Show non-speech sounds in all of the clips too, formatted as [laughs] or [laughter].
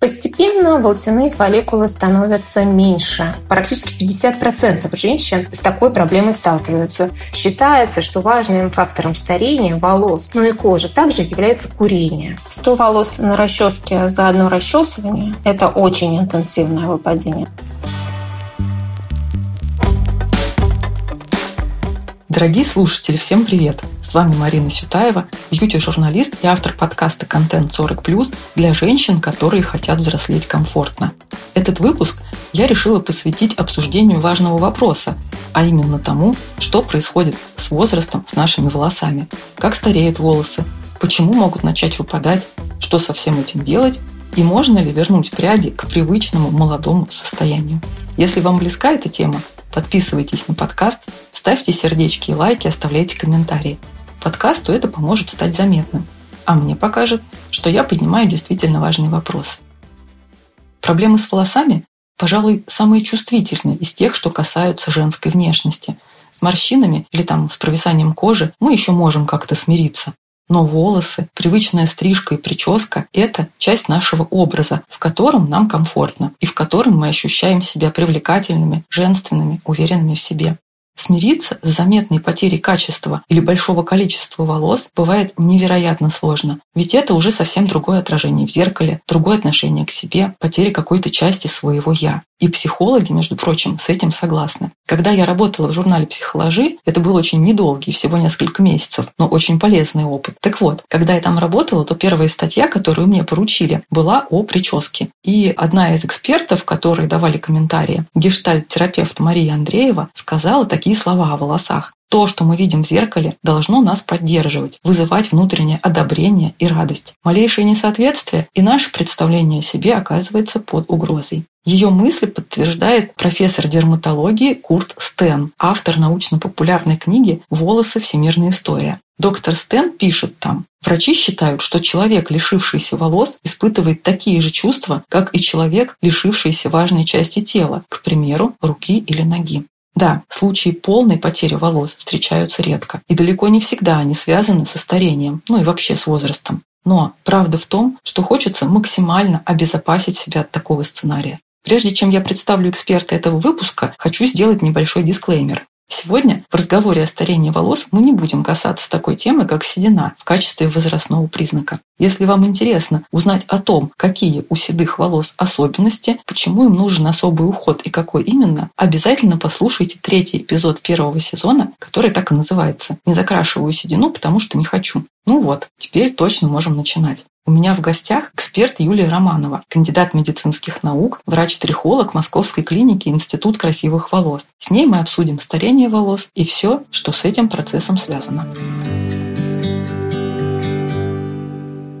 Постепенно волосяные фолликулы становятся меньше. Практически 50% женщин с такой проблемой сталкиваются. Считается, что важным фактором старения волос, ну и кожи также является курение. 100 волос на расческе за одно расчесывание – это очень интенсивное выпадение. Дорогие слушатели, всем привет! С вами Марина Сютаева, бьюти-журналист и автор подкаста «Контент 40+,» для женщин, которые хотят взрослеть комфортно. Этот выпуск я решила посвятить обсуждению важного вопроса, а именно тому, что происходит с возрастом с нашими волосами, как стареют волосы, почему могут начать выпадать, что со всем этим делать и можно ли вернуть пряди к привычному молодому состоянию. Если вам близка эта тема, Подписывайтесь на подкаст, ставьте сердечки и лайки, оставляйте комментарии. Подкасту это поможет стать заметным, а мне покажет, что я поднимаю действительно важный вопрос. Проблемы с волосами, пожалуй, самые чувствительные из тех, что касаются женской внешности. С морщинами или там с провисанием кожи мы еще можем как-то смириться. Но волосы, привычная стрижка и прическа – это часть нашего образа, в котором нам комфортно и в котором мы ощущаем себя привлекательными, женственными, уверенными в себе. Смириться с заметной потерей качества или большого количества волос бывает невероятно сложно, ведь это уже совсем другое отражение в зеркале, другое отношение к себе, потеря какой-то части своего «я». И психологи, между прочим, с этим согласны. Когда я работала в журнале «Психоложи», это был очень недолгий, всего несколько месяцев, но очень полезный опыт. Так вот, когда я там работала, то первая статья, которую мне поручили, была о прическе. И одна из экспертов, которые давали комментарии, гештальт-терапевт Мария Андреева, сказала такие слова о волосах. То, что мы видим в зеркале, должно нас поддерживать, вызывать внутреннее одобрение и радость. Малейшее несоответствие, и наше представление о себе оказывается под угрозой. Ее мысли подтверждает профессор дерматологии Курт Стен, автор научно-популярной книги «Волосы. Всемирная история». Доктор Стен пишет там, Врачи считают, что человек, лишившийся волос, испытывает такие же чувства, как и человек, лишившийся важной части тела, к примеру, руки или ноги. Да, случаи полной потери волос встречаются редко, и далеко не всегда они связаны со старением, ну и вообще с возрастом. Но правда в том, что хочется максимально обезопасить себя от такого сценария. Прежде чем я представлю эксперта этого выпуска, хочу сделать небольшой дисклеймер. Сегодня в разговоре о старении волос мы не будем касаться такой темы, как седина в качестве возрастного признака. Если вам интересно узнать о том, какие у седых волос особенности, почему им нужен особый уход и какой именно, обязательно послушайте третий эпизод первого сезона, который так и называется «Не закрашиваю седину, потому что не хочу». Ну вот, теперь точно можем начинать. У меня в гостях эксперт Юлия Романова, кандидат медицинских наук, врач-трихолог Московской клиники Институт красивых волос. С ней мы обсудим старение волос и все, что с этим процессом связано.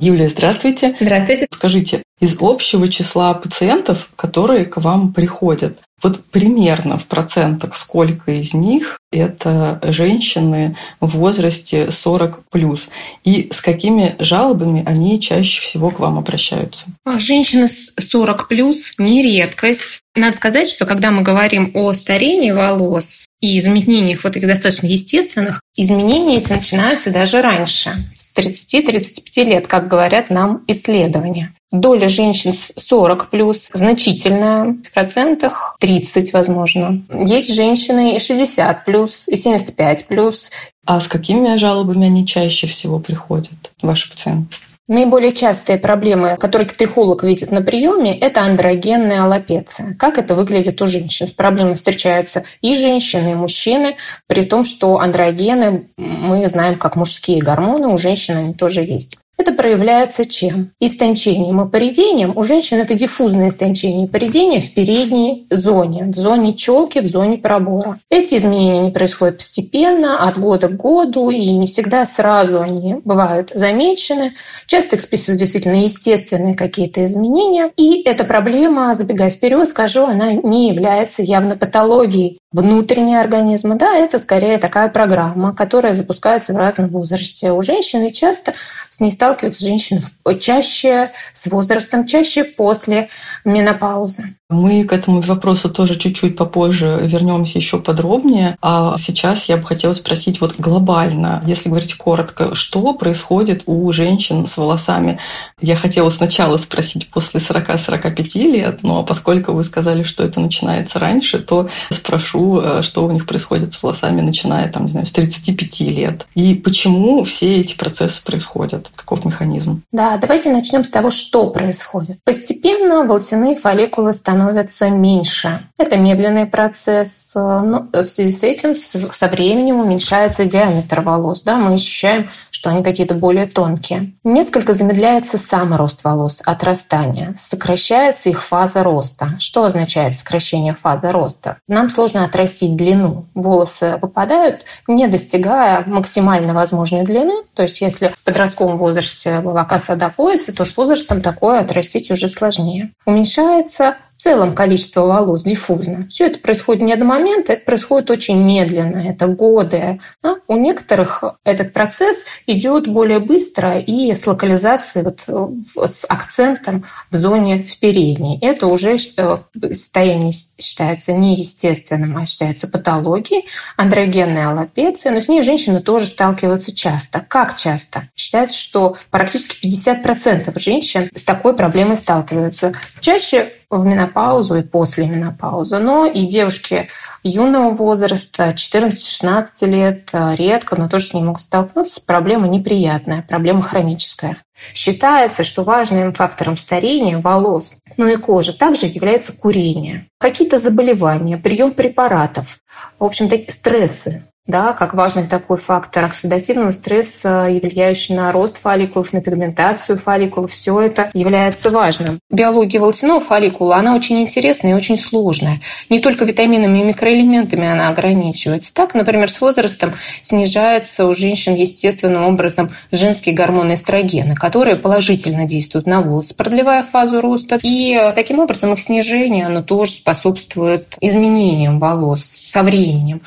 Юлия, здравствуйте. Здравствуйте. Скажите, из общего числа пациентов, которые к вам приходят, вот примерно в процентах сколько из них это женщины в возрасте 40 плюс и с какими жалобами они чаще всего к вам обращаются? А, женщины с 40 плюс не редкость. Надо сказать, что когда мы говорим о старении волос и изменениях вот этих достаточно естественных, изменения эти начинаются даже раньше, 30-35 лет, как говорят нам исследования. Доля женщин 40 плюс значительная, в процентах 30, возможно. Есть женщины и 60 плюс, и 75 плюс. А с какими жалобами они чаще всего приходят, ваши пациенты? Наиболее частые проблемы, которые трихолог видит на приеме, это андрогенная аллопеция. Как это выглядит у женщин? С проблемой встречаются и женщины, и мужчины, при том, что андрогены мы знаем как мужские гормоны, у женщин они тоже есть. Это проявляется чем? Истончением и поредением. У женщин это диффузное истончение и поредение в передней зоне, в зоне челки, в зоне пробора. Эти изменения не происходят постепенно, от года к году, и не всегда сразу они бывают замечены. Часто их списывают действительно естественные какие-то изменения. И эта проблема, забегая вперед, скажу, она не является явно патологией внутреннего организма. Да, это скорее такая программа, которая запускается в разном возрасте. У женщины часто С ней сталкиваются женщины чаще с возрастом, чаще после менопаузы. Мы к этому вопросу тоже чуть-чуть попозже вернемся еще подробнее. А сейчас я бы хотела спросить вот глобально, если говорить коротко, что происходит у женщин с волосами? Я хотела сначала спросить после 40-45 лет, но поскольку вы сказали, что это начинается раньше, то спрошу, э, что у них происходит с волосами, начиная там, не знаю, с 35 лет. И почему все эти процессы происходят? Каков механизм? Да, давайте начнем с того, что происходит. Постепенно волосяные фолликулы становятся меньше. Это медленный процесс, но в связи с этим со временем уменьшается диаметр волос. Да? Мы ощущаем, что они какие-то более тонкие. Несколько замедляется сам рост волос, отрастания. Сокращается их фаза роста. Что означает сокращение фазы роста? Нам сложно отрастить длину. Волосы выпадают, не достигая максимально возможной длины. То есть если в подростковом возрасте была коса до пояса, то с возрастом такое отрастить уже сложнее. Уменьшается целом количество волос диффузно. Все это происходит не до момента, это происходит очень медленно, это годы. Да? У некоторых этот процесс идет более быстро и с локализацией, вот, с акцентом в зоне в передней. Это уже э, состояние считается неестественным, а считается патологией, андрогенная аллопеция, но с ней женщины тоже сталкиваются часто. Как часто? Считается, что практически 50% женщин с такой проблемой сталкиваются. Чаще в менопаузу и после менопаузы. Но и девушки юного возраста, 14-16 лет, э, редко, но тоже с ней могут столкнуться. Проблема неприятная, проблема хроническая. Считается, что важным фактором старения волос, ну и кожи также является курение. Какие-то заболевания, прием препаратов, в общем-то, стрессы, да, как важный такой фактор оксидативного стресса, влияющий на рост фолликулов, на пигментацию фолликулов. Все это является важным. Биология волосяного фолликула, она очень интересная и очень сложная. Не только витаминами и микроэлементами она ограничивается. Так, например, с возрастом снижается у женщин естественным образом женские гормоны эстрогена, которые положительно действуют на волосы, продлевая фазу роста. И таким образом их снижение, оно тоже способствует изменениям волос со временем.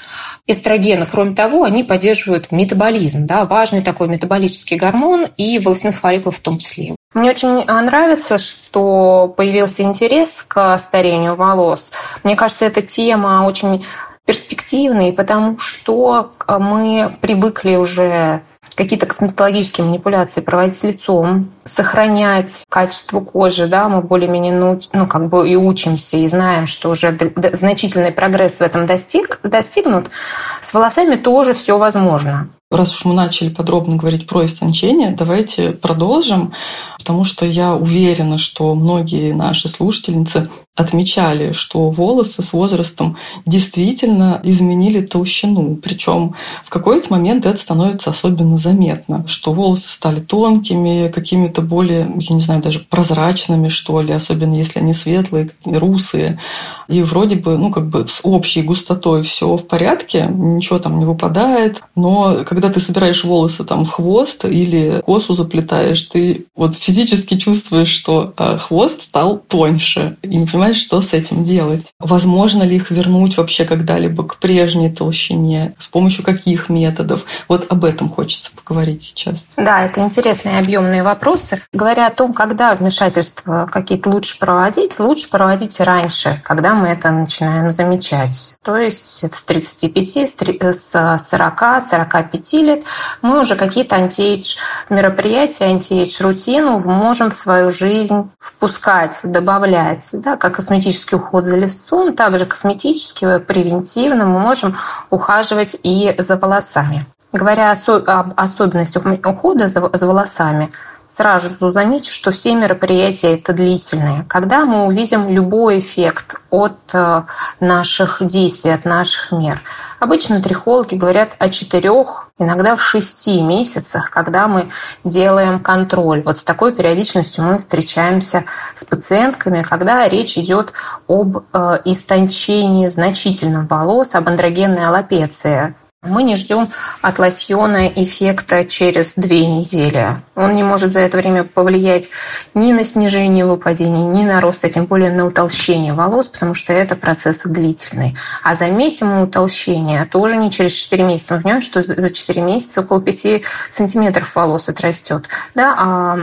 Эстрогены Кроме того, они поддерживают метаболизм, да, важный такой метаболический гормон и волосяных фолликулов в том числе. Мне очень а, нравится, что появился интерес к старению волос. Мне кажется, эта тема очень перспективная, потому что а, мы привыкли уже какие-то косметологические манипуляции проводить с лицом, сохранять качество кожи, да, мы более-менее ну, ну, как бы и учимся, и знаем, что уже значительный прогресс в этом достиг, достигнут, с волосами тоже все возможно. Раз уж мы начали подробно говорить про истончение, давайте продолжим, потому что я уверена, что многие наши слушательницы отмечали, что волосы с возрастом действительно изменили толщину. Причем в какой-то момент это становится особенно заметно, что волосы стали тонкими, какими-то более, я не знаю, даже прозрачными, что ли, особенно если они светлые, русые. И вроде бы, ну, как бы с общей густотой все в порядке, ничего там не выпадает. Но когда ты собираешь волосы там в хвост или косу заплетаешь, ты вот физически чувствуешь, что а, хвост стал тоньше. И не понимаешь, что с этим делать. Возможно ли их вернуть вообще когда-либо к прежней толщине? С помощью каких методов? Вот об этом хочется поговорить сейчас. Да, это интересные объемные вопросы. Говоря о том, когда вмешательства какие-то лучше проводить, лучше проводить раньше, когда мы это начинаем замечать. То есть с 35, с 40, 45 лет мы уже какие-то антиэйдж мероприятия, антиэйдж рутину можем в свою жизнь впускать, добавлять, да, как косметический уход за лицом, также косметически, превентивно мы можем ухаживать и за волосами. Говоря об особенностях ухода за волосами, сразу замечу, что все мероприятия это длительные. Когда мы увидим любой эффект от э, наших действий, от наших мер. Обычно трихологи говорят о четырех, иногда шести месяцах, когда мы делаем контроль. Вот с такой периодичностью мы встречаемся с пациентками, когда речь идет об э, истончении значительных волос, об андрогенной аллопеции Мы не ждем от лосьона эффекта через две недели. Он не может за это время повлиять ни на снижение выпадений, ни на рост, а тем более на утолщение волос, потому что это процесс длительный. А заметим утолщение тоже не через 4 месяца. Мы понимаем, что за 4 месяца около 5 сантиметров волос отрастет. Да? А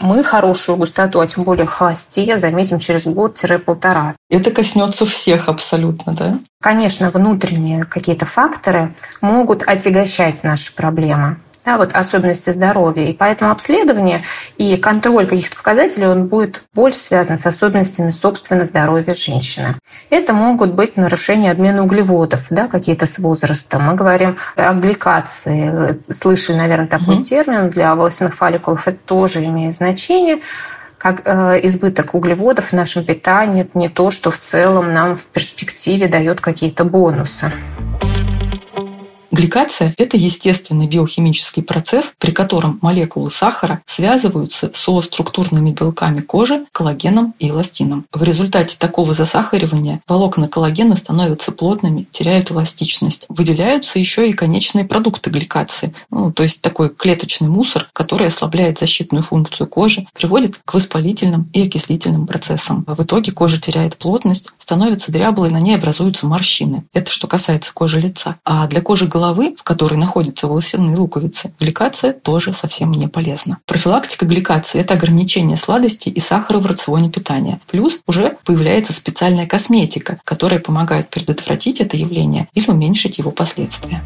мы хорошую густоту, а тем более хвосте, заметим через год-полтора. Это коснется всех абсолютно, да? Конечно, внутренние какие-то факторы могут отягощать наши проблемы да, вот особенности здоровья. И поэтому обследование и контроль каких-то показателей он будет больше связан с особенностями собственно здоровья женщины. Это могут быть нарушения обмена углеводов, да, какие-то с возрастом. Мы говорим о гликации. Слышали, наверное, такой mm-hmm. термин для волосяных фолликулов. Это тоже имеет значение как э, избыток углеводов в нашем питании не то, что в целом нам в перспективе дает какие-то бонусы. Гликация – это естественный биохимический процесс, при котором молекулы сахара связываются со структурными белками кожи, коллагеном и эластином. В результате такого засахаривания волокна коллагена становятся плотными, теряют эластичность. Выделяются еще и конечные продукты гликации, ну, то есть такой клеточный мусор, который ослабляет защитную функцию кожи, приводит к воспалительным и окислительным процессам. В итоге кожа теряет плотность, становится дряблой, на ней образуются морщины. Это что касается кожи лица. А для кожи головы головы, в которой находятся волосяные луковицы, гликация тоже совсем не полезна. Профилактика гликации – это ограничение сладости и сахара в рационе питания. Плюс уже появляется специальная косметика, которая помогает предотвратить это явление или уменьшить его последствия.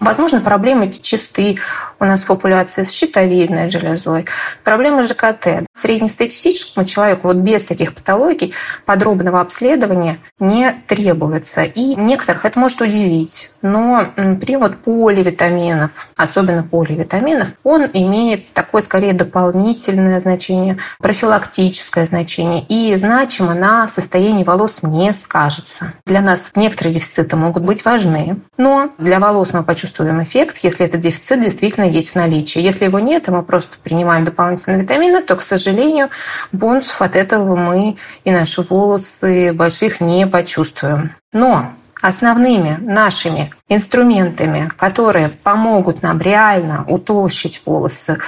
Возможно, проблемы чисты у нас в популяции с щитовидной железой, проблемы ЖКТ. Среднестатистическому человеку вот без таких патологий подробного обследования не требуется. И некоторых это может удивить. Но при вот поливитаминов, особенно поливитаминов, он имеет такое скорее дополнительное значение, профилактическое значение и значимо на состоянии волос не скажется. Для нас некоторые дефициты могут быть важны, но для волос мы почувствуем чувствуем эффект, если этот дефицит действительно есть в наличии. Если его нет, и мы просто принимаем дополнительные витамины, то, к сожалению, бонусов от этого мы и наши волосы больших не почувствуем. Но основными нашими инструментами, которые помогут нам реально утолщить волосы,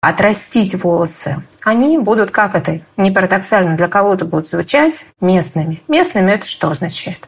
отрастить волосы, они будут, как это не парадоксально, для кого-то будут звучать местными. Местными это что означает?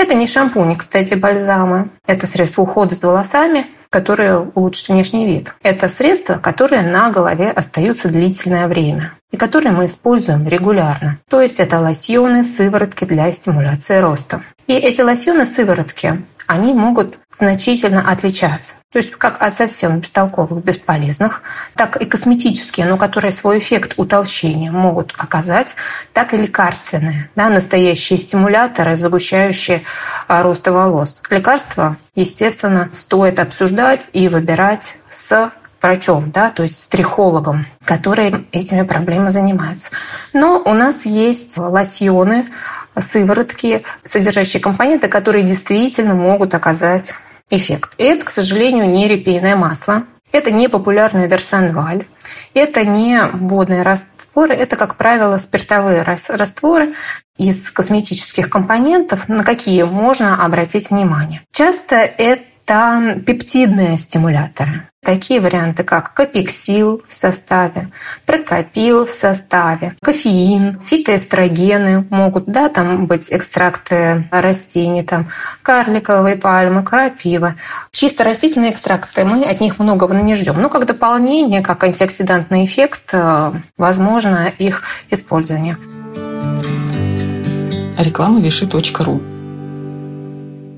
Это не шампуни, кстати, бальзамы. Это средства ухода с волосами, которые улучшат внешний вид. Это средства, которые на голове остаются длительное время и которые мы используем регулярно. То есть это лосьоны, сыворотки для стимуляции роста. И эти лосьоны, сыворотки, они могут значительно отличаться. То есть как от совсем бестолковых, бесполезных, так и косметические, но которые свой эффект утолщения могут оказать, так и лекарственные, да, настоящие стимуляторы, загущающие а, рост волос. Лекарства, естественно, стоит обсуждать и выбирать с врачом, да, то есть с трихологом, которые этими проблемами занимаются. Но у нас есть лосьоны, сыворотки, содержащие компоненты, которые действительно могут оказать эффект. Это, к сожалению, не репейное масло, это не популярный дарсанваль, это не водные растворы, это, как правило, спиртовые растворы из косметических компонентов, на какие можно обратить внимание. Часто это пептидные стимуляторы. Такие варианты, как капексил в составе, прокопил в составе, кофеин, фитоэстрогены могут, да, там быть экстракты растений, там карликовые пальмы, крапива. Чисто растительные экстракты, мы от них многого не ждем. Но как дополнение, как антиоксидантный эффект, э, возможно их использование. Реклама виши.ру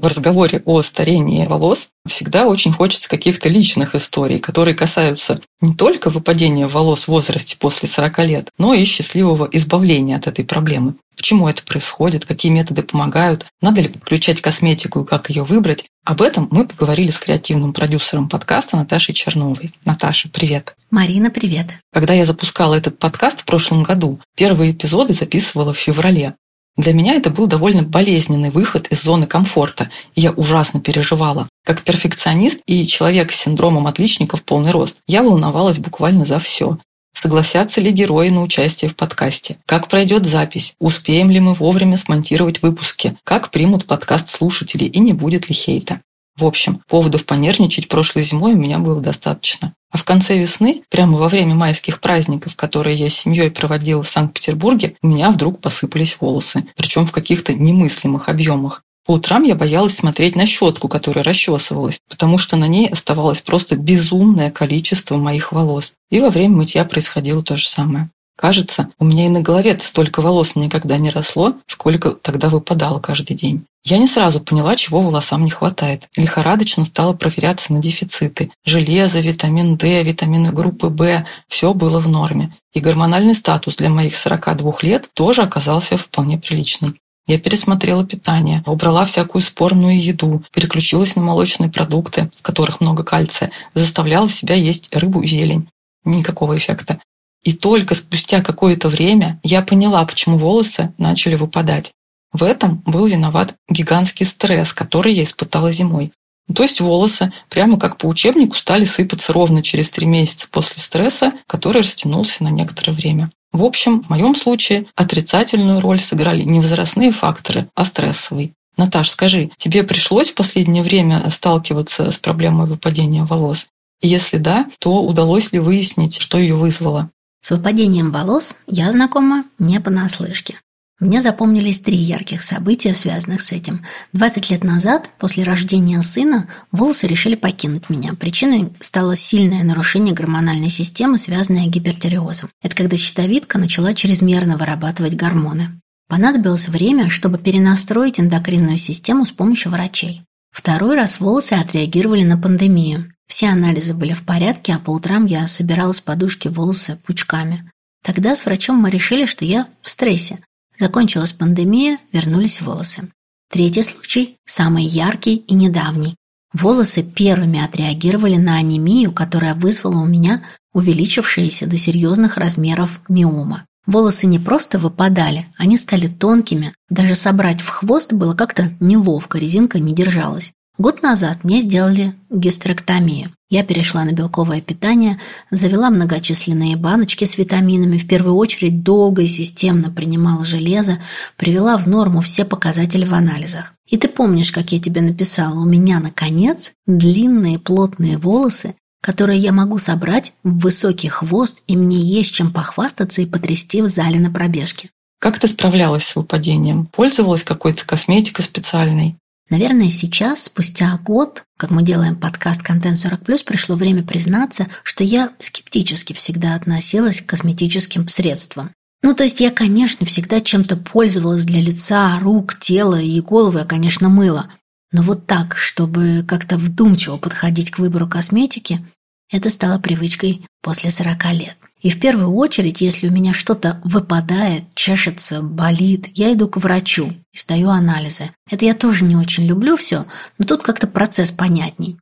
в разговоре о старении волос всегда очень хочется каких-то личных историй, которые касаются не только выпадения волос в возрасте после 40 лет, но и счастливого избавления от этой проблемы. Почему это происходит, какие методы помогают, надо ли подключать косметику и как ее выбрать. Об этом мы поговорили с креативным продюсером подкаста Наташей Черновой. Наташа, привет. Марина, привет. Когда я запускала этот подкаст в прошлом году, первые эпизоды записывала в феврале. Для меня это был довольно болезненный выход из зоны комфорта, и я ужасно переживала. Как перфекционист и человек с синдромом отличника в полный рост, я волновалась буквально за все. Согласятся ли герои на участие в подкасте? Как пройдет запись? Успеем ли мы вовремя смонтировать выпуски? Как примут подкаст слушатели и не будет ли хейта? В общем, поводов понервничать прошлой зимой у меня было достаточно. А в конце весны, прямо во время майских праздников, которые я с семьей проводила в Санкт-Петербурге, у меня вдруг посыпались волосы, причем в каких-то немыслимых объемах. По утрам я боялась смотреть на щетку, которая расчесывалась, потому что на ней оставалось просто безумное количество моих волос. И во время мытья происходило то же самое. Кажется, у меня и на голове-то столько волос никогда не росло, сколько тогда выпадало каждый день. Я не сразу поняла, чего волосам не хватает. Лихорадочно стала проверяться на дефициты. Железо, витамин D, витамины группы В – все было в норме. И гормональный статус для моих 42 лет тоже оказался вполне приличным. Я пересмотрела питание, убрала всякую спорную еду, переключилась на молочные продукты, в которых много кальция, заставляла себя есть рыбу и зелень. Никакого эффекта. И только спустя какое-то время я поняла, почему волосы начали выпадать. В этом был виноват гигантский стресс, который я испытала зимой. То есть волосы, прямо как по учебнику, стали сыпаться ровно через три месяца после стресса, который растянулся на некоторое время. В общем, в моем случае отрицательную роль сыграли не возрастные факторы, а стрессовый. Наташ, скажи, тебе пришлось в последнее время сталкиваться с проблемой выпадения волос? И если да, то удалось ли выяснить, что ее вызвало? С выпадением волос я знакома не понаслышке. Мне запомнились три ярких события, связанных с этим. 20 лет назад, после рождения сына, волосы решили покинуть меня. Причиной стало сильное нарушение гормональной системы, связанное гипертиреозом. Это когда щитовидка начала чрезмерно вырабатывать гормоны. Понадобилось время, чтобы перенастроить эндокринную систему с помощью врачей. Второй раз волосы отреагировали на пандемию. Все анализы были в порядке, а по утрам я собирала с подушки волосы пучками. Тогда с врачом мы решили, что я в стрессе. Закончилась пандемия, вернулись волосы. Третий случай, самый яркий и недавний. Волосы первыми отреагировали на анемию, которая вызвала у меня увеличившиеся до серьезных размеров миома. Волосы не просто выпадали, они стали тонкими. Даже собрать в хвост было как-то неловко, резинка не держалась. Год назад мне сделали гистерэктомию. Я перешла на белковое питание, завела многочисленные баночки с витаминами, в первую очередь долго и системно принимала железо, привела в норму все показатели в анализах. И ты помнишь, как я тебе написала, у меня, наконец, длинные плотные волосы, которые я могу собрать в высокий хвост, и мне есть чем похвастаться и потрясти в зале на пробежке. Как ты справлялась с выпадением? Пользовалась какой-то косметикой специальной? Наверное, сейчас, спустя год, как мы делаем подкаст «Контент 40+,» пришло время признаться, что я скептически всегда относилась к косметическим средствам. Ну, то есть я, конечно, всегда чем-то пользовалась для лица, рук, тела и головы я, конечно, мыла. Но вот так, чтобы как-то вдумчиво подходить к выбору косметики, это стало привычкой после 40 лет. И в первую очередь, если у меня что-то выпадает, чешется, болит, я иду к врачу и сдаю анализы. Это я тоже не очень люблю все, но тут как-то процесс понятней.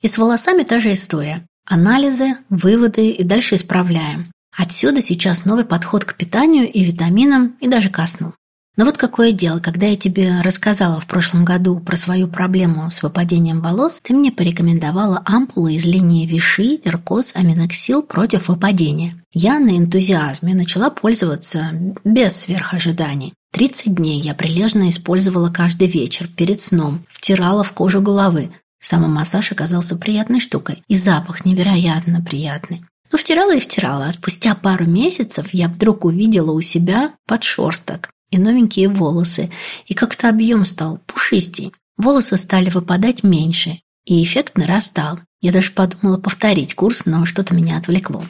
И с волосами та же история. Анализы, выводы и дальше исправляем. Отсюда сейчас новый подход к питанию и витаминам и даже ко сну. Но вот какое дело, когда я тебе рассказала в прошлом году про свою проблему с выпадением волос, ты мне порекомендовала ампулы из линии Виши, Эркос, Аминоксил против выпадения. Я на энтузиазме начала пользоваться без сверхожиданий. 30 дней я прилежно использовала каждый вечер перед сном, втирала в кожу головы. Самомассаж оказался приятной штукой, и запах невероятно приятный. Ну, втирала и втирала, а спустя пару месяцев я вдруг увидела у себя подшерсток и новенькие волосы, и как-то объем стал пушистей. Волосы стали выпадать меньше, и эффект нарастал. Я даже подумала повторить курс, но что-то меня отвлекло.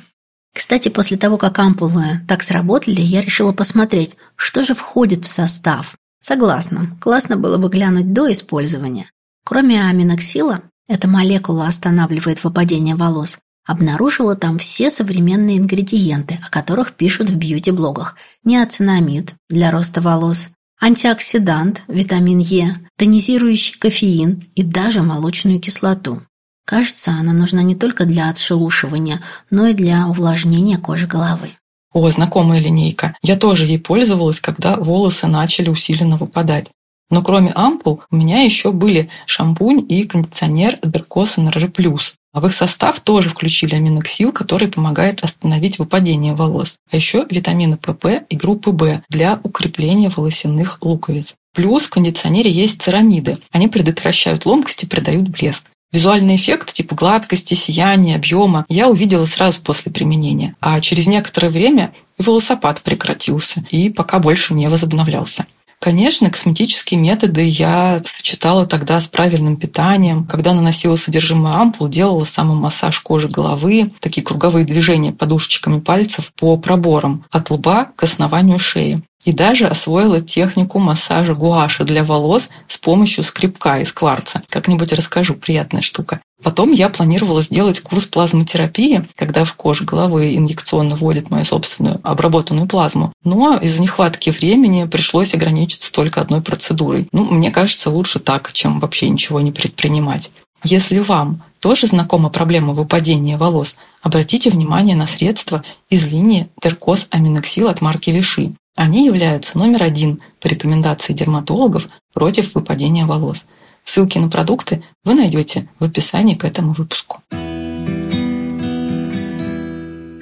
Кстати, после того, как ампулы так сработали, я решила посмотреть, что же входит в состав. Согласна, классно было бы глянуть до использования. Кроме аминоксила, эта молекула останавливает выпадение волос, Обнаружила там все современные ингредиенты, о которых пишут в бьюти-блогах. Неоцинамид для роста волос, антиоксидант, витамин Е, тонизирующий кофеин и даже молочную кислоту. Кажется, она нужна не только для отшелушивания, но и для увлажнения кожи головы. О, знакомая линейка. Я тоже ей пользовалась, когда волосы начали усиленно выпадать. Но кроме ампул у меня еще были шампунь и кондиционер Energy Plus. В их состав тоже включили аминоксил, который помогает остановить выпадение волос. А еще витамины ПП и группы В для укрепления волосяных луковиц. Плюс в кондиционере есть церамиды. Они предотвращают ломкость и придают блеск. Визуальный эффект типа гладкости, сияния, объема я увидела сразу после применения, а через некоторое время и волосопад прекратился и пока больше не возобновлялся. Конечно, косметические методы я сочетала тогда с правильным питанием. Когда наносила содержимое ампул, делала самомассаж кожи головы, такие круговые движения подушечками пальцев по проборам от лба к основанию шеи. И даже освоила технику массажа гуаши для волос с помощью скребка из кварца. Как-нибудь расскажу, приятная штука. Потом я планировала сделать курс плазмотерапии, когда в кожу головы инъекционно вводят мою собственную обработанную плазму. Но из-за нехватки времени пришлось ограничиться только одной процедурой. Ну, мне кажется, лучше так, чем вообще ничего не предпринимать. Если вам тоже знакома проблема выпадения волос, обратите внимание на средства из линии Теркос Аминоксил от марки Виши. Они являются номер один по рекомендации дерматологов против выпадения волос. Ссылки на продукты вы найдете в описании к этому выпуску.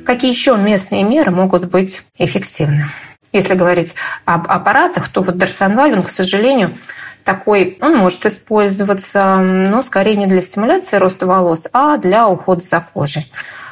Какие еще местные меры могут быть эффективны? Если говорить об аппаратах, то вот Дарсонваль, он, к сожалению, такой, он может использоваться, но скорее не для стимуляции роста волос, а для ухода за кожей.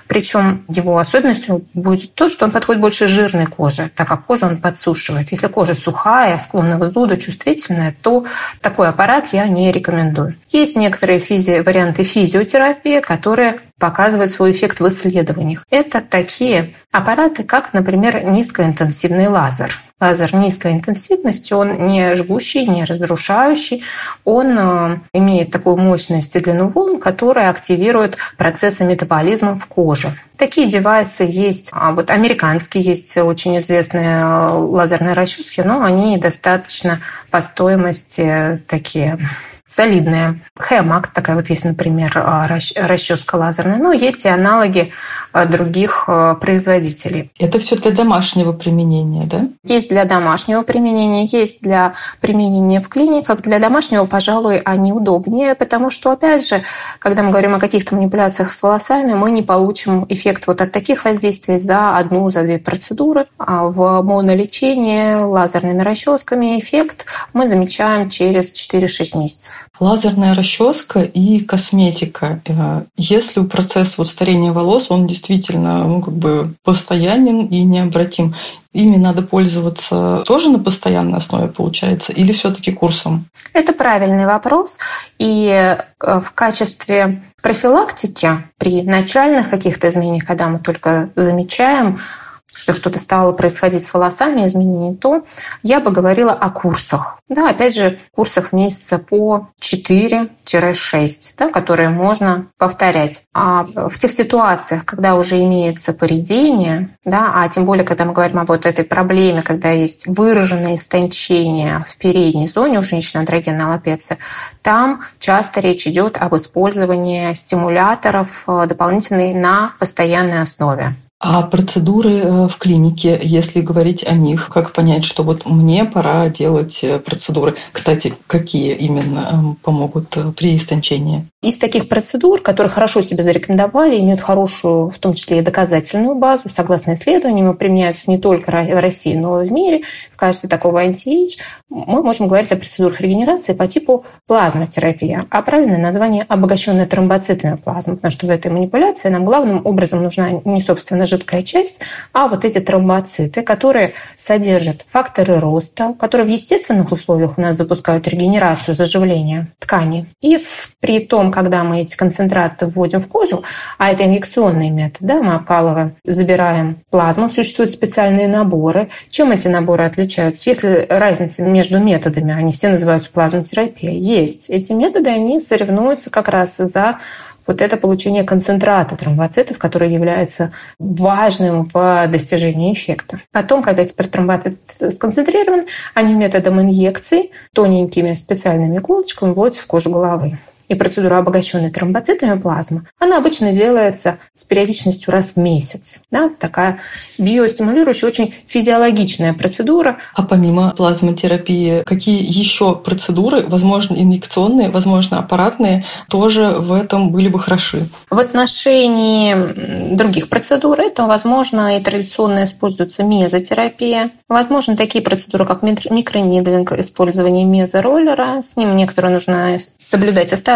Причем его особенностью будет то, что он подходит больше жирной коже, так как кожу он подсушивает. Если кожа сухая, склонна к зуду, чувствительная, то такой аппарат я не рекомендую. Есть некоторые физи... варианты физиотерапии, которые показывают свой эффект в исследованиях. Это такие аппараты, как, например, низкоинтенсивный лазер. Лазер низкой интенсивности, он не жгущий, не разрушающий, он э, имеет такую мощность и длину волн, которая активирует процессы метаболизма в коже. Такие девайсы есть, а вот американские есть очень известные э, лазерные расчески, но они достаточно по стоимости такие солидная. Хэмакс такая вот есть, например, а, расческа лазерная. Но есть и аналоги а, других а, производителей. Это все для домашнего применения, да? Есть для домашнего применения, есть для применения в клиниках. Для домашнего, пожалуй, они удобнее, потому что, опять же, когда мы говорим о каких-то манипуляциях с волосами, мы не получим эффект вот от таких воздействий за одну, за две процедуры. А в монолечении лазерными расческами эффект мы замечаем через 4-6 месяцев. Лазерная расческа и косметика. Э, если процесс вот старения волос, он действительно ну, как бы постоянен и необратим, ими надо пользоваться тоже на постоянной основе, получается, или все-таки курсом? Это правильный вопрос. И э, в качестве профилактики при начальных каких-то изменениях, когда мы только замечаем что что-то стало происходить с волосами, изменение то, я бы говорила о курсах. Да, опять же, курсах месяца по 4-6, да, которые можно повторять. А в тех ситуациях, когда уже имеется поредение, да, а тем более, когда мы говорим об вот этой проблеме, когда есть выраженное истончение в передней зоне у женщины андрогенной аллопеции, там часто речь идет об использовании стимуляторов э, дополнительной на постоянной основе. А процедуры э, в клинике, если говорить о них, как понять, что вот мне пора делать э, процедуры? Кстати, какие именно эм, помогут э, при истончении? Из таких процедур, которые хорошо себя зарекомендовали, имеют хорошую, в том числе и доказательную базу, согласно исследованиям, применяются не только в России, но и в мире, в качестве такого анти мы можем говорить о процедурах регенерации по типу плазмотерапия, а правильное название – обогащенная тромбоцитами плазма, потому что в этой манипуляции нам главным образом нужна не, собственно, жидкая часть, а вот эти тромбоциты, которые содержат факторы роста, которые в естественных условиях у нас запускают регенерацию, заживление ткани. И при том, когда мы эти концентраты вводим в кожу, а это инъекционный метод, да, мы обкалываем, забираем плазму, существуют специальные наборы. Чем эти наборы отличаются? Если разница между методами, они все называются плазмотерапией, есть. Эти методы, они соревнуются как раз за вот это получение концентрата тромбоцитов, который является важным в достижении эффекта. Потом, когда теперь тромбоцит сконцентрирован, они методом инъекций тоненькими специальными иголочками вводятся в кожу головы. И процедура, обогащенная тромбоцитами плазмы, она обычно делается с периодичностью раз в месяц. Да? Такая биостимулирующая, очень физиологичная процедура. А помимо плазмотерапии, какие еще процедуры, возможно, инъекционные, возможно, аппаратные, тоже в этом были бы хороши? В отношении других процедур это, возможно, и традиционно используется мезотерапия. Возможно, такие процедуры, как микронидлинг, использование мезороллера. С ним некоторые нужно соблюдать осторожность.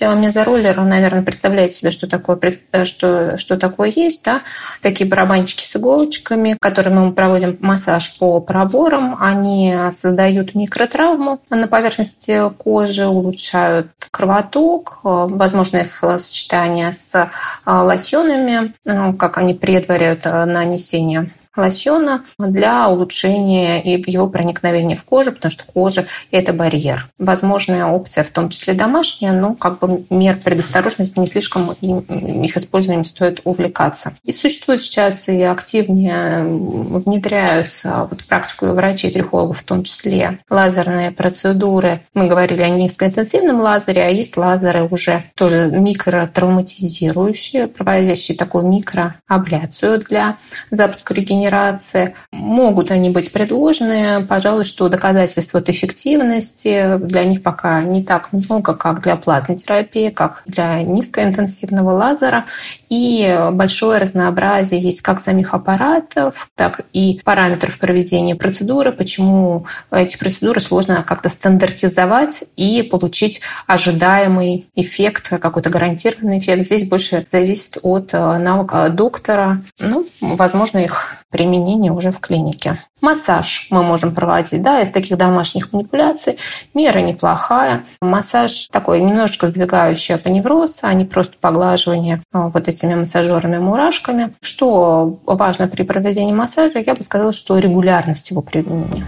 Мезороллер, наверное, представляете себе, что такое, что, что такое есть. Да? Такие барабанчики с иголочками, которыми мы проводим массаж по проборам. Они создают микротравму на поверхности кожи, улучшают кровоток, возможно, их сочетание с лосьонами, ну, как они предваряют нанесение лосьона для улучшения и его проникновения в кожу, потому что кожа – это барьер. Возможная опция, в том числе домашняя, но как бы мер предосторожности не слишком их использованием стоит увлекаться. И существует сейчас и активнее внедряются вот в практику врачей и трихологов в том числе лазерные процедуры. Мы говорили о низкоинтенсивном лазере, а есть лазеры уже тоже микротравматизирующие, проводящие такую микроабляцию для запуска регенерации генерации. Могут они быть предложены, пожалуй, что доказательств от эффективности для них пока не так много, как для плазмотерапии, как для низкоинтенсивного лазера. И большое разнообразие есть как самих аппаратов, так и параметров проведения процедуры, почему эти процедуры сложно как-то стандартизовать и получить ожидаемый эффект, какой-то гарантированный эффект. Здесь больше зависит от навыка доктора. Ну, возможно, их применение уже в клинике. Массаж мы можем проводить, да, из таких домашних манипуляций. Мера неплохая. Массаж такой немножечко сдвигающий апоневроз, а не просто поглаживание а, вот этими массажерами-мурашками. Что важно при проведении массажа, я бы сказала, что регулярность его применения.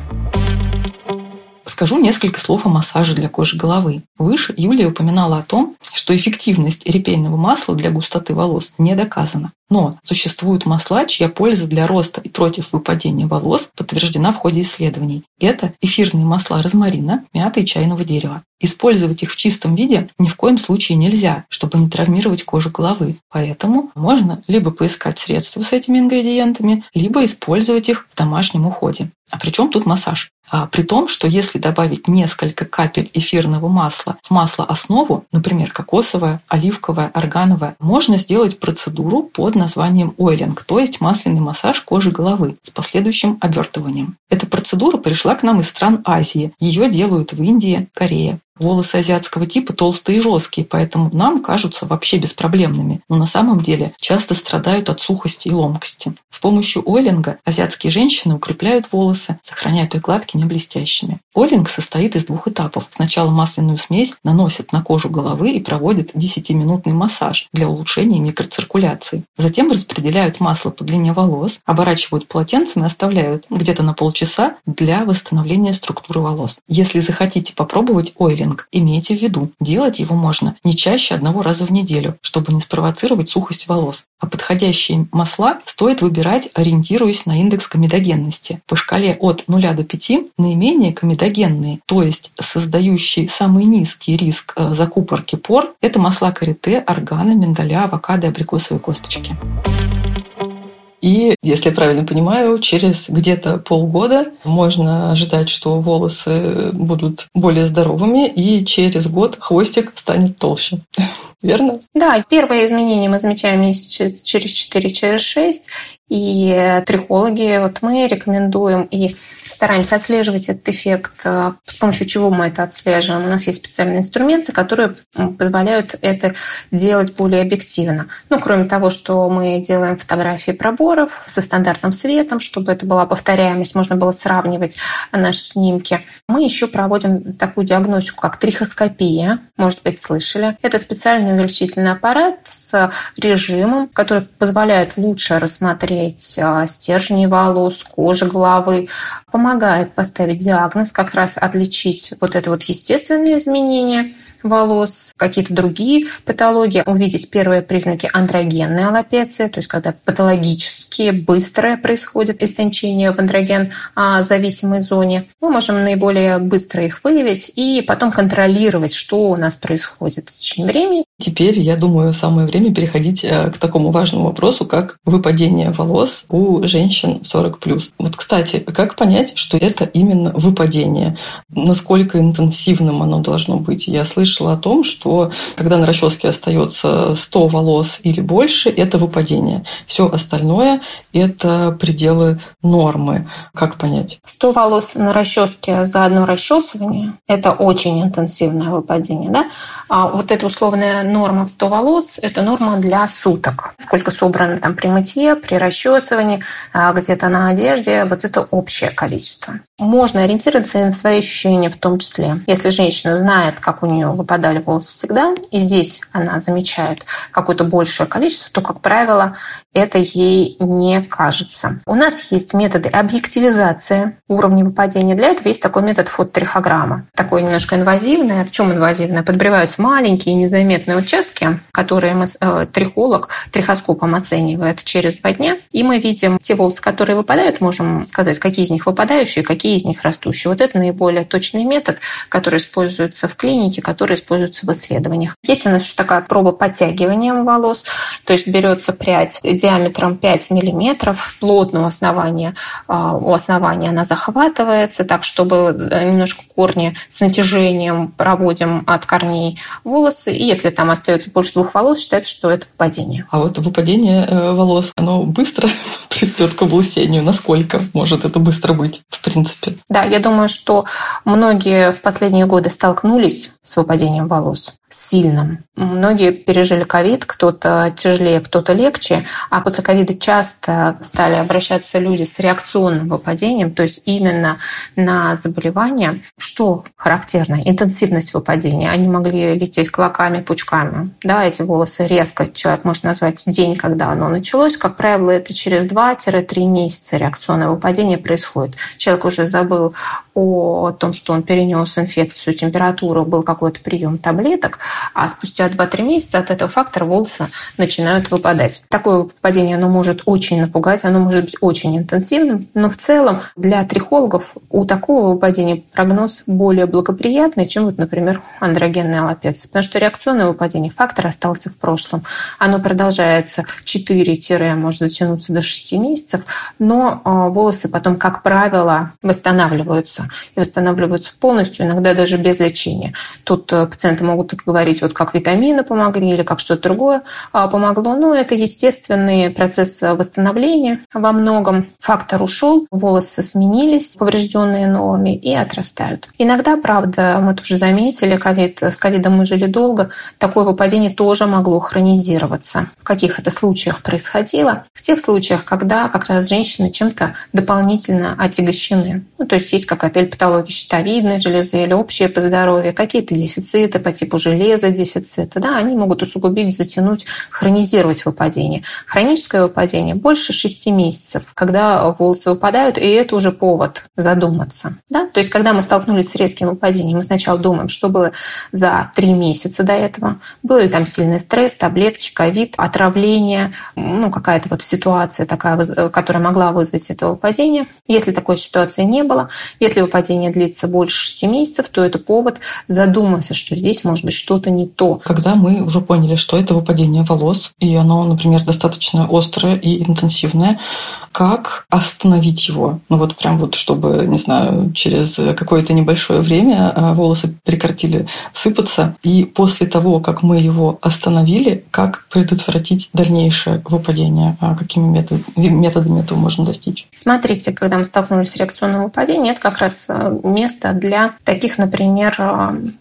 Скажу несколько слов о массаже для кожи головы. Выше Юлия упоминала о том, что эффективность репейного масла для густоты волос не доказана. Но существуют масла, чья польза для роста и против выпадения волос подтверждена в ходе исследований. Это эфирные масла розмарина, мяты и чайного дерева. Использовать их в чистом виде ни в коем случае нельзя, чтобы не травмировать кожу головы. Поэтому можно либо поискать средства с этими ингредиентами, либо использовать их в домашнем уходе. А при чем тут массаж? А при том, что если добавить несколько капель эфирного масла в масло основу, например, кокосовое, оливковое, органовое, можно сделать процедуру под названием ойлинг, то есть масляный массаж кожи головы с последующим обертыванием. Эта процедура пришла к нам из стран Азии. Ее делают в Индии, Корее. Волосы азиатского типа толстые и жесткие, поэтому нам кажутся вообще беспроблемными, но на самом деле часто страдают от сухости и ломкости. С помощью ойлинга азиатские женщины укрепляют волосы, сохраняют их гладкими и блестящими. Ойлинг состоит из двух этапов. Сначала масляную смесь наносят на кожу головы и проводят 10-минутный массаж для улучшения микроциркуляции. Затем распределяют масло по длине волос, оборачивают полотенцем и оставляют где-то на полчаса для восстановления структуры волос. Если захотите попробовать ойлинг, пилинг. Имейте в виду, делать его можно не чаще одного раза в неделю, чтобы не спровоцировать сухость волос. А подходящие масла стоит выбирать, ориентируясь на индекс комедогенности. По шкале от 0 до 5 наименее комедогенные, то есть создающие самый низкий риск э, закупорки пор, это масла карите, органа, миндаля, авокадо и абрикосовые косточки. И, если я правильно понимаю, через где-то полгода можно ожидать, что волосы будут более здоровыми, и через год хвостик станет толще. Верно? Да, первые изменения мы замечаем месяц через 4, через 6. И трихологи, вот мы рекомендуем и стараемся отслеживать этот эффект. Э, с помощью чего мы это отслеживаем? У нас есть специальные инструменты, которые позволяют это делать более объективно. Ну, кроме того, что мы делаем фотографии проборов со стандартным светом, чтобы это была повторяемость, можно было сравнивать наши снимки. Мы еще проводим такую диагностику, как трихоскопия, может быть, слышали. Это специальный увеличительный аппарат с режимом, который позволяет лучше рассмотреть а, стержни волос, кожи головы, помогает поставить диагноз, как раз отличить вот это вот естественные изменения волос, какие-то другие патологии, увидеть первые признаки андрогенной аллопеции, то есть когда патологически быстрое происходит истончение в андроген зависимой зоне. Мы можем наиболее быстро их выявить и потом контролировать, что у нас происходит в течение времени. Теперь, я думаю, самое время переходить э, к такому важному вопросу, как выпадение волос у женщин 40+. Вот, кстати, как понять, что это именно выпадение? Насколько интенсивным оно должно быть? Я слышала о том, что когда на расческе остается 100 волос или больше, это выпадение. Все остальное – это пределы нормы. Как понять? 100 волос на расческе за одно расчесывание – это очень интенсивное выпадение. Да? А вот эта условная норма в 100 волос – это норма для суток. Сколько собрано там при мытье, при расчесывании, а где-то на одежде – вот это общее количество. Можно ориентироваться и на свои ощущения в том числе. Если женщина знает, как у нее выпадали волосы всегда, и здесь она замечает какое-то большее количество, то, как правило, это ей не кажется. У нас есть методы объективизации уровня выпадения. Для этого есть такой метод фоторихограмма. Такое немножко инвазивное. В чем инвазивное? Подбриваются маленькие незаметные участки, которые мы, э, трихолог трихоскопом оценивает через два дня. И мы видим те волосы, которые выпадают, можем сказать, какие из них выпадающие, какие из них растущие. Вот это наиболее точный метод, который используется в клинике, который используется в исследованиях. Есть у нас еще такая проба подтягивания волос, то есть берется прядь диаметром 5 миллиметров плотного основания. А, у основания она захватывается так, чтобы э, немножко корни с натяжением проводим от корней волосы. И если там остается больше двух волос, считается, что это выпадение. А вот выпадение э, волос, оно быстро [laughs] приведет к облысению. Насколько может это быстро быть, в принципе? Да, я думаю, что многие в последние годы столкнулись с выпадением волос сильным. Многие пережили ковид, кто-то тяжелее, кто-то легче, а после ковида часто стали обращаться люди с реакционным выпадением, то есть именно на заболевание, что характерно, интенсивность выпадения. Они могли лететь клоками, пучками. Да, эти волосы резко человек может назвать день, когда оно началось. Как правило, это через 2-3 месяца реакционное выпадение происходит. Человек уже забыл о том, что он перенес инфекцию, температуру, был какой-то прием таблеток, а спустя 2-3 месяца от этого фактора волосы начинают выпадать. Такое выпадение оно может очень напугать, оно может быть очень интенсивным, но в целом для трихологов у такого выпадения прогноз более благоприятный, чем, вот, например, андрогенная аллопеция, потому что реакционное выпадение фактор остался в прошлом. Оно продолжается 4- может затянуться до 6 месяцев, но а, волосы потом, как правило, восстанавливаются и восстанавливаются полностью, иногда даже без лечения. Тут э, пациенты могут говорить, вот как витамины помогли или как что-то другое а, помогло. Но это естественный процесс восстановления во многом. Фактор ушел, волосы сменились, поврежденные новыми, и отрастают. Иногда, правда, мы тоже заметили, ковид, с ковидом мы жили долго, такое выпадение тоже могло хронизироваться. В каких это случаях происходило? В тех случаях, когда как раз женщины чем-то дополнительно отягощены. Ну, то есть есть какая-то или патология щитовидной железы, или общее по здоровью, какие-то дефициты по типу железа, дефицита, да, они могут усугубить, затянуть, хронизировать выпадение. Хроническое выпадение больше 6 месяцев, когда волосы выпадают, и это уже повод задуматься. Да? То есть, когда мы столкнулись с резким выпадением, мы сначала думаем, что было за 3 месяца до этого, был ли там сильный стресс, таблетки, ковид, отравление, ну, какая-то вот ситуация такая, которая могла вызвать это выпадение. Если такой ситуации не было, если выпадение длится больше 6 месяцев, то это повод задуматься, что здесь может быть что-то не то. Когда мы уже поняли, что это выпадение волос, и оно, например, достаточно острое и интенсивное, как остановить его? Ну вот прям вот, чтобы, не знаю, через какое-то небольшое время а, волосы прекратили сыпаться. И после того, как мы его остановили, как предотвратить дальнейшее выпадение? А какими методами, методами этого можно достичь? Смотрите, когда мы столкнулись с реакционным выпадением, это как раз а, место для таких, например,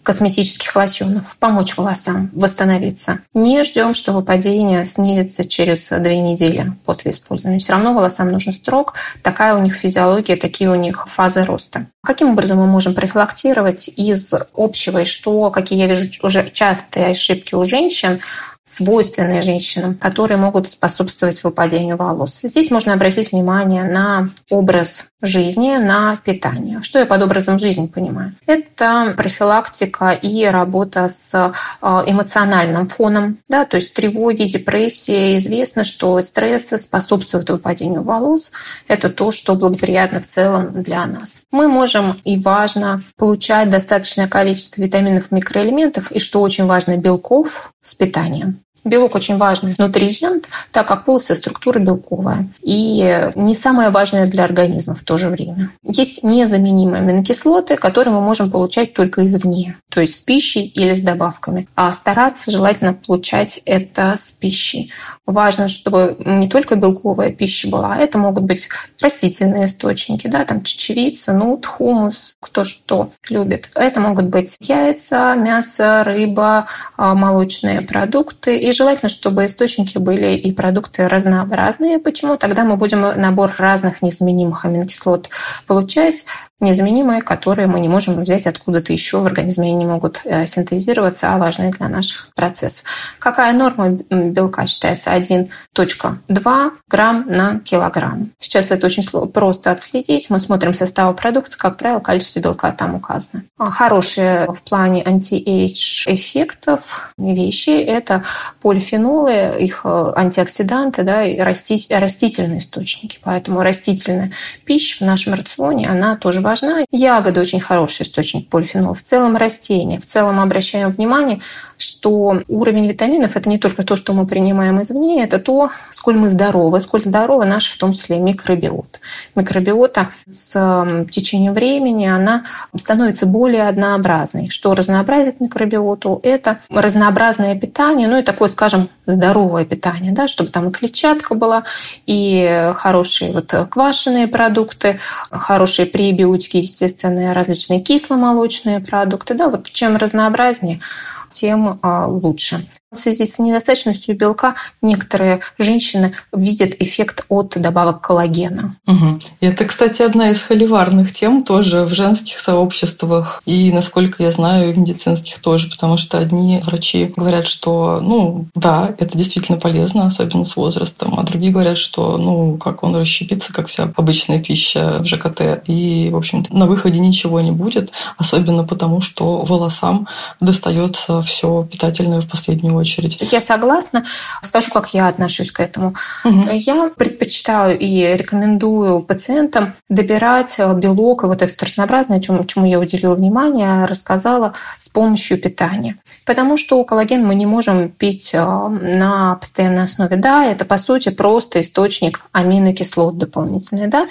косметических лосьонов, помочь волосам восстановиться. Не ждем, что выпадение снизится через две недели после использования. Все равно волосам нужен строк, такая у них физиология, такие у них фазы роста. Каким образом мы можем профилактировать из общего, и что, какие я вижу уже частые ошибки у женщин, свойственные женщинам, которые могут способствовать выпадению волос. Здесь можно обратить внимание на образ жизни, на питание. Что я под образом жизни понимаю? Это профилактика и работа с э, эмоциональным фоном, да, то есть тревоги, депрессии. Известно, что стрессы способствуют выпадению волос. Это то, что благоприятно в целом для нас. Мы можем и важно получать достаточное количество витаминов, микроэлементов и, что очень важно, белков с питанием. Белок очень важный нутриент, так как волосы структура белковая. И не самое важное для организма в то же время. Есть незаменимые аминокислоты, которые мы можем получать только извне, то есть с пищей или с добавками. А стараться желательно получать это с пищей. Важно, чтобы не только белковая пища была, это могут быть растительные источники, да, там чечевица, нут, хумус, кто что любит. Это могут быть яйца, мясо, рыба, а, молочные продукты и желательно, чтобы источники были и продукты разнообразные. Почему? Тогда мы будем набор разных незаменимых аминокислот получать, незаменимые, которые мы не можем взять откуда-то еще в организме, они не могут э, синтезироваться, а важны для наших процессов. Какая норма белка считается? 1.2 грамм на килограмм. Сейчас это очень просто отследить. Мы смотрим состав продукта, как правило, количество белка там указано. А хорошие в плане anti-age эффектов вещи – это полифенолы, их э, антиоксиданты, да, и растительные источники. Поэтому растительная пища в нашем рационе, она тоже важна. Ягоды очень хороший источник полифенола. В целом растения. В целом обращаем внимание, что уровень витаминов – это не только то, что мы принимаем извне, это то, сколь мы здоровы, сколь здоровы наш, в том числе, микробиот. Микробиота с течением времени, она становится более однообразной. Что разнообразит микробиоту? Это разнообразное питание, ну и такое, скажем, здоровое питание, да, чтобы там и клетчатка была, и хорошие вот квашеные продукты, хорошие пребиотики, желудьки, естественные различные кисломолочные продукты. Да, вот чем разнообразнее, тем а, лучше. В связи с недостаточностью белка некоторые женщины видят эффект от добавок коллагена. Угу. Это, кстати, одна из холиварных тем тоже в женских сообществах и, насколько я знаю, в медицинских тоже, потому что одни врачи говорят, что, ну, да, это действительно полезно, особенно с возрастом, а другие говорят, что, ну, как он расщепится, как вся обычная пища в ЖКТ, и, в общем-то, на выходе ничего не будет, особенно потому, что волосам достается все питательное в последнюю очередь. Я согласна. Скажу, как я отношусь к этому. Угу. Я предпочитаю и рекомендую пациентам добирать белок и вот это разнообразное, чему, чему я уделила внимание, рассказала с помощью питания. Потому что коллаген мы не можем пить э, на постоянной основе. Да, это по сути просто источник аминокислот дополнительный. Да?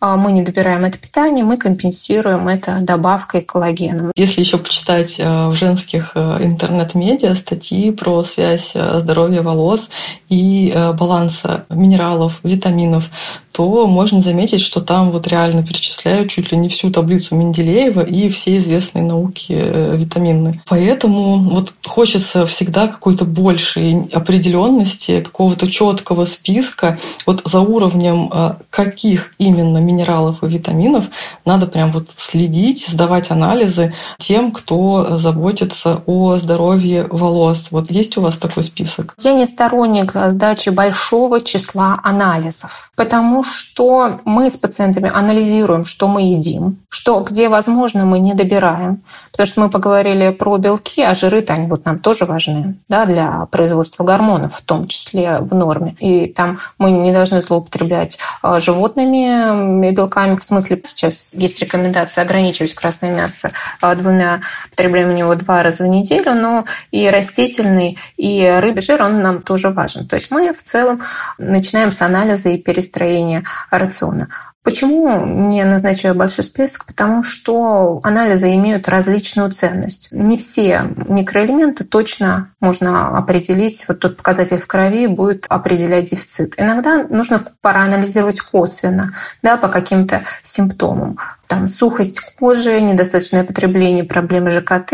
А мы не добираем это питание, мы компенсируем это добавкой коллагена. Если еще почитать э, в женских э, интернет-медиа статьи про связь э, здоровья волос и э, баланса минералов, витаминов, то можно заметить, что там вот реально перечисляют чуть ли не всю таблицу Менделеева и все известные науки э, витаминные. Поэтому вот хочется всегда какой-то большей определенности, какого-то четкого списка вот за уровнем каких именно минералов и витаминов надо прям вот следить, сдавать анализы тем, кто заботится о здоровье волос. Вот есть у вас такой список? Я не сторонник сдачи большого числа анализов, потому что мы с пациентами анализируем, что мы едим, что где возможно мы не добираем, потому что мы поговорили про белки, а жиры-то они вот нам тоже важны да, для производства гормонов, в том числе в норме. И там мы не должны злоупотреблять а, животными белками, в смысле сейчас есть рекомендация ограничивать красное мясо а, двумя потреблениями его два раза в неделю, но и растительный, и рыбий жир, он нам тоже важен. То есть мы в целом начинаем с анализа и перестроения рациона. Почему не назначаю большой список? Потому что анализы имеют различную ценность. Не все микроэлементы точно можно определить. Вот тот показатель в крови будет определять дефицит. Иногда нужно проанализировать косвенно, да, по каким-то симптомам там, сухость кожи, недостаточное потребление, проблемы ЖКТ,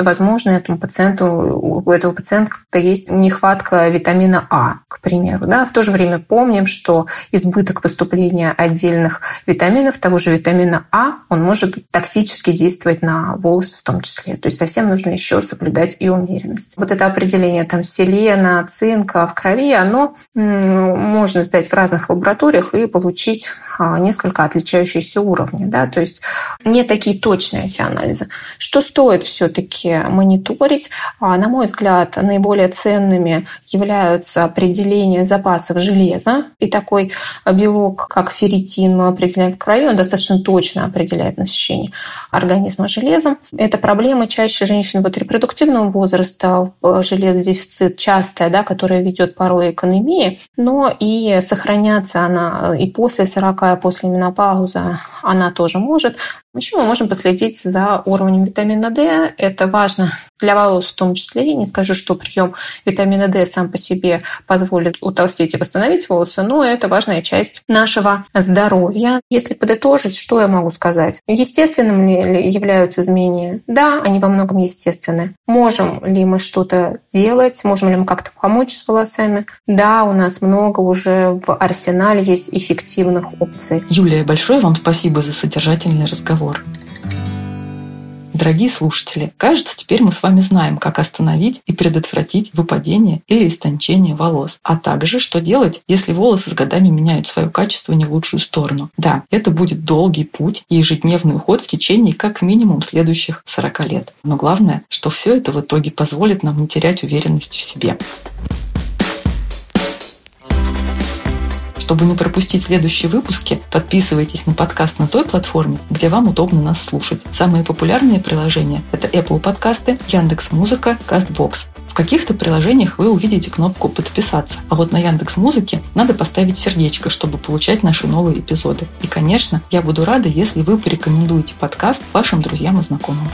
возможно, этому пациенту, у этого пациента есть нехватка витамина А, к примеру. Да? В то же время помним, что избыток поступления отдельно отдельных витаминов, того же витамина А, он может токсически действовать на волосы в том числе. То есть совсем нужно еще соблюдать и умеренность. Вот это определение там селена, цинка в крови, оно можно сдать в разных лабораториях и получить а, несколько отличающиеся уровни. Да? То есть не такие точные эти анализы. Что стоит все-таки мониторить? А, на мой взгляд, наиболее ценными являются определение запасов железа. И такой белок, как ферритин, мы определяем в крови, он достаточно точно определяет насыщение организма железом. Это проблема чаще женщин вот репродуктивного возраста, железодефицит частая, да, которая ведет порой к анемии, но и сохраняться она и после 40, и после менопаузы она тоже может. Еще мы можем последить за уровнем витамина D. Это важно для волос в том числе. Не скажу, что прием витамина D сам по себе позволит утолстить и восстановить волосы, но это важная часть нашего здоровья. Если подытожить, что я могу сказать? Естественным ли являются изменения? Да, они во многом естественны. Можем ли мы что-то делать? Можем ли мы как-то помочь с волосами? Да, у нас много уже в арсенале есть эффективных опций. Юлия, большое вам спасибо за содержательный разговор разговор. Дорогие слушатели, кажется, теперь мы с вами знаем, как остановить и предотвратить выпадение или истончение волос, а также, что делать, если волосы с годами меняют свое качество не в лучшую сторону. Да, это будет долгий путь и ежедневный уход в течение как минимум следующих 40 лет. Но главное, что все это в итоге позволит нам не терять уверенность в себе. Чтобы не пропустить следующие выпуски, подписывайтесь на подкаст на той платформе, где вам удобно нас слушать. Самые популярные приложения – это Apple подкасты, Яндекс Музыка, Castbox. В каких-то приложениях вы увидите кнопку «Подписаться», а вот на Яндекс Музыке надо поставить сердечко, чтобы получать наши новые эпизоды. И, конечно, я буду рада, если вы порекомендуете подкаст вашим друзьям и знакомым.